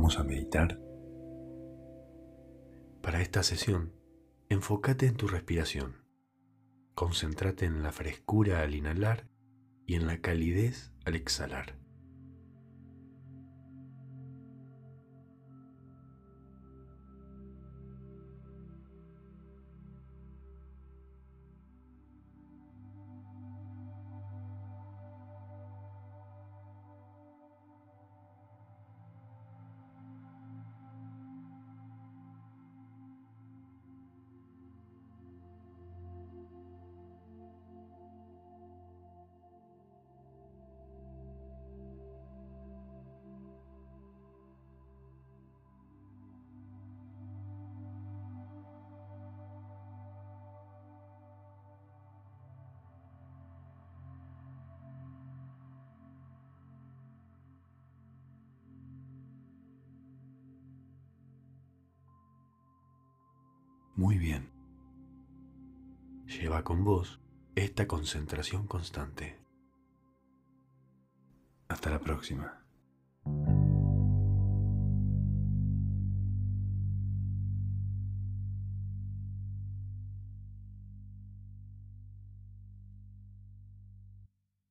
Vamos a meditar. Para esta sesión, enfócate en tu respiración. Concéntrate en la frescura al inhalar y en la calidez al exhalar. Muy bien. Lleva con vos esta concentración constante. Hasta la próxima.